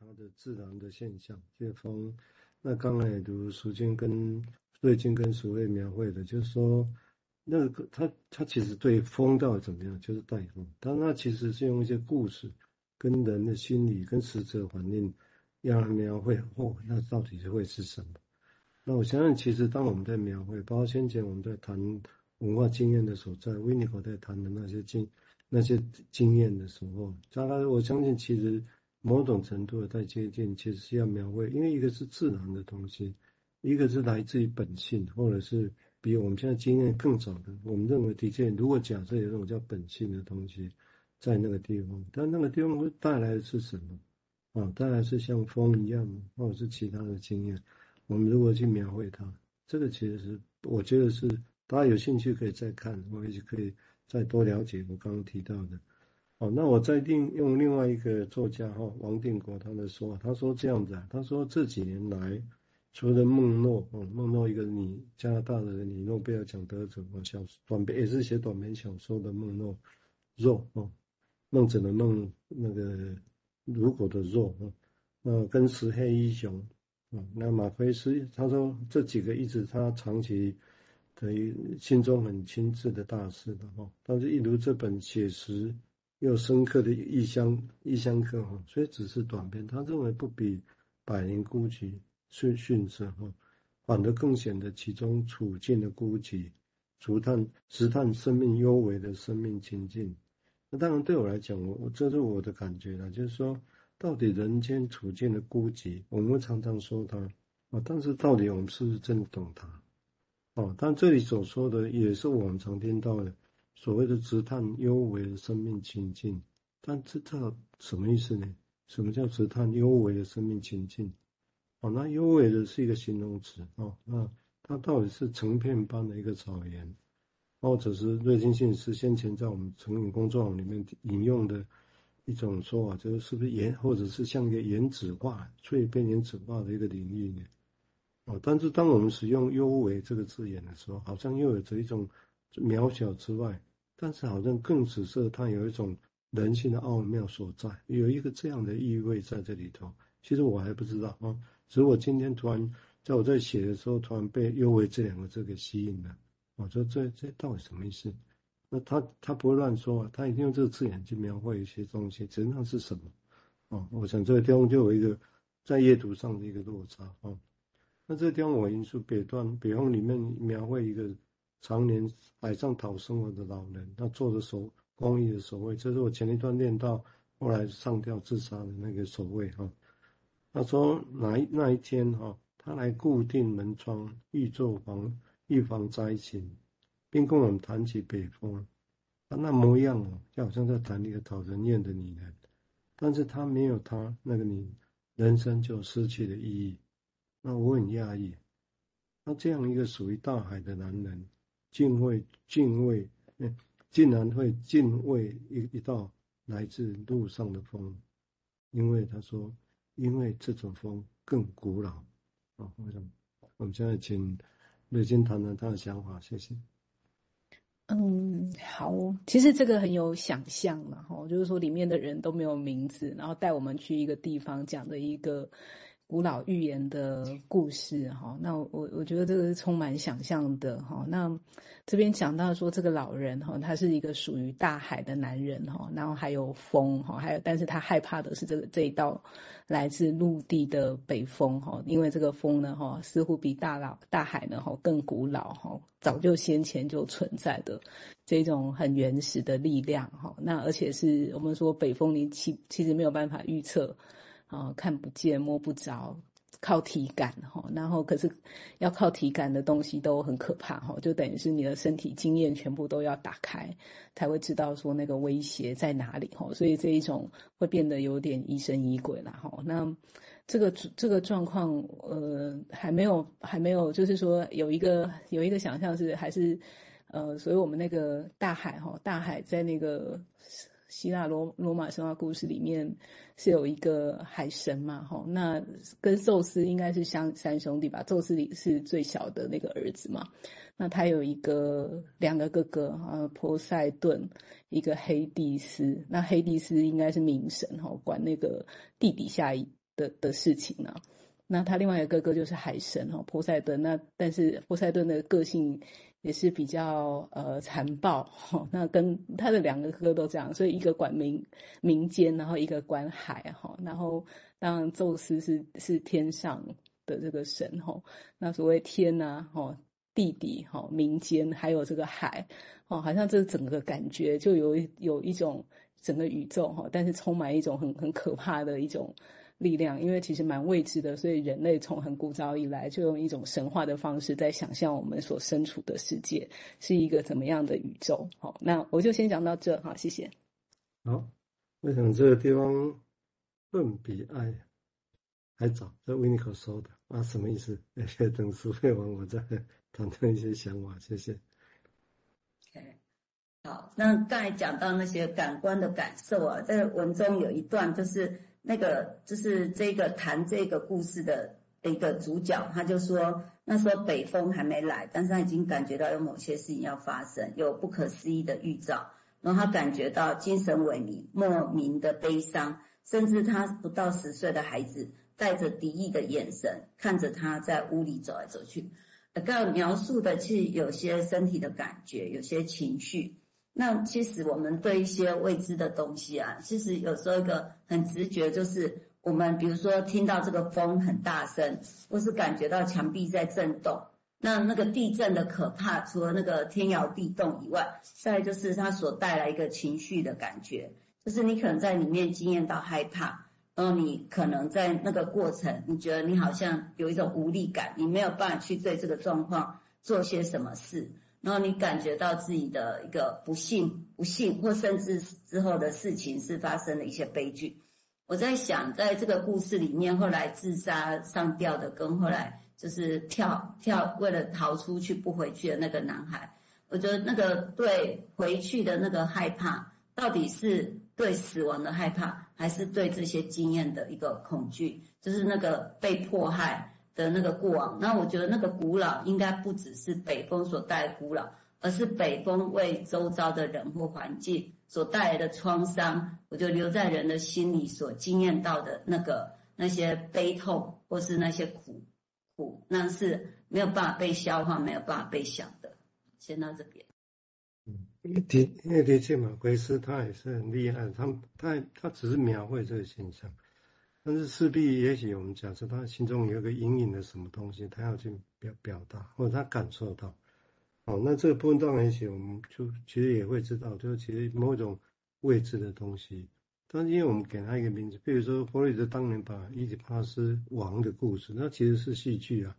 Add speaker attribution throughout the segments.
Speaker 1: 它的自然的现象，这风。那刚才也读淑娟跟瑞金跟淑慧描绘的，就是说，那个他他其实对风到底怎么样，就是带风，但他其实是用一些故事跟人的心理跟实质环境，让人描绘哦，那到底是会是什么？那我相信，其实当我们在描绘，包括先前我们在谈文化经验的所在，维尼口在谈的那些经那些经验的时候，大概我相信其实。某种程度的在接近，其实是要描绘，因为一个是自然的东西，一个是来自于本性，或者是比我们现在经验更早的。我们认为的确，如果假设有这种叫本性的东西在那个地方，但那个地方会带来的是什么？啊，带来是像风一样，或者是其他的经验。我们如果去描绘它，这个其实是我觉得是大家有兴趣可以再看，或者可以再多了解我刚刚提到的。哦，那我再另用另外一个作家哈王定国他的说，他说这样子啊，他说这几年来，除了孟诺，哦，孟诺一个你加拿大的人，女诺贝尔奖得主，哦，小短篇也是写短篇小说的孟诺，若哦，孟子的孟那个如果的若哦，那跟石黑一雄，啊，那马奎斯他说这几个一直他长期等于心中很亲切的大师的哈，但是一如这本写实。又深刻的异乡异乡客哈，所以只是短篇，他认为不比《百年孤寂》逊逊色哈，反而更显得其中处境的孤寂，足探直探生命幽微的生命情境。那当然对我来讲，我我这是我的感觉了，就是说，到底人间处境的孤寂，我们常常说它啊，但是到底我们是不是真的懂它？哦，但这里所说的也是我们常听到的。所谓的直探幽微的生命情境，但这这什么意思呢？什么叫直探幽微的生命情境？哦，那幽微的是一个形容词哦，那它到底是成片般的一个草原，或者是瑞金信是先前在我们成瘾工作网里面引用的一种说法，就是是不是原，或者是像一个原子化、脆变原子化的一个领域呢？哦，但是当我们使用幽微这个字眼的时候，好像又有着一种渺小之外。但是好像更紫色它有一种人性的奥妙所在，有一个这样的意味在这里头。其实我还不知道啊，只是我今天突然在我在写的时候，突然被“幽微”这两个字给吸引了。我说这这到底什么意思？那他他不会乱说啊，他一定用这个字眼去描绘一些东西，实际上是什么？哦，我想这个地方就有一个在阅读上的一个落差啊。那这个地方我引述北段北方里面描绘一个。常年海上讨生活的老人，他做的守公益的守卫，这是我前一段念到后来上吊自杀的那个守卫哈。他说哪一那一天哈，他来固定门窗，预做防预防灾情，并跟我们谈起北风。他那模样哦，就好像在谈一个讨人厌的女人，但是他没有他那个女人生就失去了意义。那我很讶异，那这样一个属于大海的男人。敬畏，敬畏，嗯，竟然会敬畏一一道来自路上的风，因为他说，因为这种风更古老，啊，为什么？我们现在请瑞金谈谈他的想法，谢谢。
Speaker 2: 嗯，好，其实这个很有想象嘛，哈，就是说里面的人都没有名字，然后带我们去一个地方，讲的一个。古老寓言的故事，哈，那我我觉得这个是充满想象的，哈。那这边讲到说，这个老人，哈，他是一个属于大海的男人，哈，然后还有风，哈，还有，但是他害怕的是这个这一道来自陆地的北风，哈，因为这个风呢，哈，似乎比大老大海呢，哈，更古老，哈，早就先前就存在的这种很原始的力量，哈。那而且是我们说北风，你其其实没有办法预测。啊，看不见摸不着，靠体感哈，然后可是要靠体感的东西都很可怕哈，就等于是你的身体经验全部都要打开，才会知道说那个威胁在哪里哈，所以这一种会变得有点疑神疑鬼了哈。那这个这个状况呃还没有还没有，就是说有一个有一个想象是还是呃，所以我们那个大海哈，大海在那个。希腊罗罗马神话故事里面是有一个海神嘛，吼，那跟宙斯应该是相三兄弟吧？宙斯里是最小的那个儿子嘛，那他有一个两个哥哥，啊，波塞顿，一个黑帝斯，那黑帝斯应该是冥神，吼，管那个地底下的的事情呢。那他另外一个哥哥就是海神哈，波塞顿。那但是波塞顿的个性也是比较呃残暴哈。那跟他的两个哥都这样，所以一个管民民间，然后一个管海哈。然后当然宙斯是是天上的这个神哈。那所谓天呐哈，地底哈，民间还有这个海哦，好像这整个感觉就有有一种整个宇宙哈，但是充满一种很很可怕的一种。力量，因为其实蛮未知的，所以人类从很古早以来就用一种神话的方式在想象我们所身处的世界是一个怎么样的宇宙。好，那我就先讲到这哈，谢谢。
Speaker 1: 好，我想这个地方论比爱还早，这维尼可说的啊，什么意思？等书背完我再谈谈一些想法，谢谢。
Speaker 3: OK，好，那刚才讲到那些感官的感受啊，在文中有一段就是。那个就是这个谈这个故事的一个主角，他就说那时候北风还没来，但是他已经感觉到有某些事情要发生，有不可思议的预兆。然后他感觉到精神萎靡、莫名的悲伤，甚至他不到十岁的孩子带着敌意的眼神看着他在屋里走来走去。刚刚描述的是有些身体的感觉，有些情绪。那其实我们对一些未知的东西啊，其实有时候一个很直觉就是，我们比如说听到这个风很大声，或是感觉到墙壁在震动，那那个地震的可怕，除了那个天摇地动以外，再就是它所带来一个情绪的感觉，就是你可能在里面经验到害怕，然后你可能在那个过程，你觉得你好像有一种无力感，你没有办法去对这个状况做些什么事。然后你感觉到自己的一个不幸、不幸，或甚至之后的事情是发生了一些悲剧。我在想，在这个故事里面，后来自杀上吊的，跟后来就是跳跳为了逃出去不回去的那个男孩，我觉得那个对回去的那个害怕，到底是对死亡的害怕，还是对这些经验的一个恐惧？就是那个被迫害。的那个过往，那我觉得那个古老应该不只是北风所带的古老，而是北风为周遭的人或环境所带来的创伤。我就留在人的心里所经验到的那个那些悲痛，或是那些苦苦，那是没有办法被消化、没有办法被想的。先到这边。
Speaker 1: 嗯，的因为的确嘛，马奎斯他也是很厉害，他他他只是描绘这个现象。但是势必，也许我们假设他心中有一个隐隐的什么东西，他要去表表达，或者他感受到，哦，那这个部分当然，也许我们就其实也会知道，就是其实某种未知的东西。但是因为我们给他一个名字，比如说弗洛伊德当年把伊底帕斯王的故事，那其实是戏剧啊，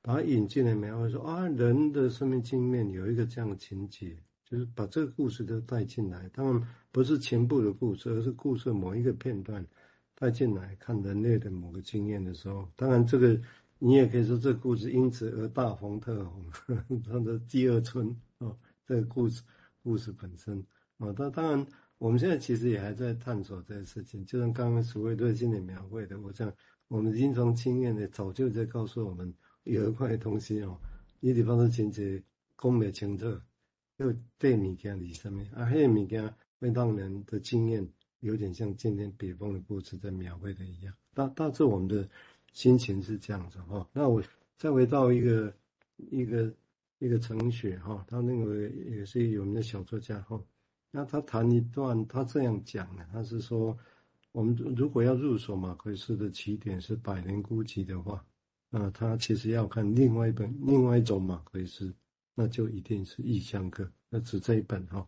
Speaker 1: 把它引进来描绘说啊，人的生命经验有一个这样的情节，就是把这个故事都带进来。当然不是全部的故事，而是故事某一个片段。带进来看人类的某个经验的时候，当然这个你也可以说这个故事因此而大红特红，它的第二春哦，这个故事故事本身啊，但当然我们现在其实也还在探索这个事情，就像刚刚所谓对经典描绘的，我想我们临床经验呢早就在告诉我们有一块东西哦，你地方的情节讲不清楚，又对物件里上面啊，那个物件会让人的经验。有点像今天北风的故事在描绘的一样，大大致我们的心情是这样子哈。那我再回到一个一个一个程雪哈，他那个也是有名的小作家哈。那他谈一段，他这样讲的，他是说，我们如果要入手马奎斯的起点是《百年孤寂》的话，那他其实要看另外一本另外一种马奎斯，那就一定是《异乡客》，那只这一本哈。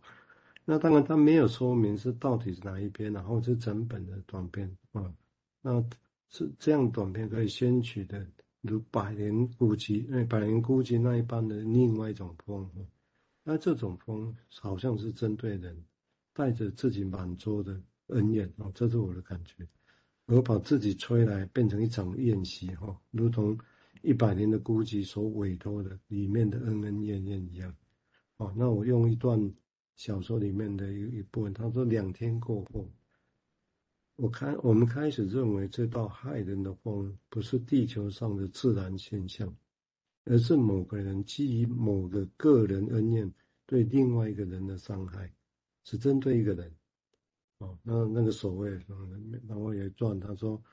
Speaker 1: 那当然，他没有说明是到底是哪一篇，然后是整本的短篇啊。那是这样短篇可以先取的，如《百年孤寂》，因为《百年孤寂》那一般的另外一种风。那这种风好像是针对人，带着自己满桌的恩怨啊，这是我的感觉。我把自己吹来变成一场宴席哈，如同一百年的孤寂所委托的里面的恩恩怨怨一样。啊，那我用一段。小说里面的一一部分，他说两天过后，我看我们开始认为这道害人的风不是地球上的自然现象，而是某个人基于某个个人恩怨对另外一个人的伤害，只针对一个人。哦，那那个所谓，然后也转他说，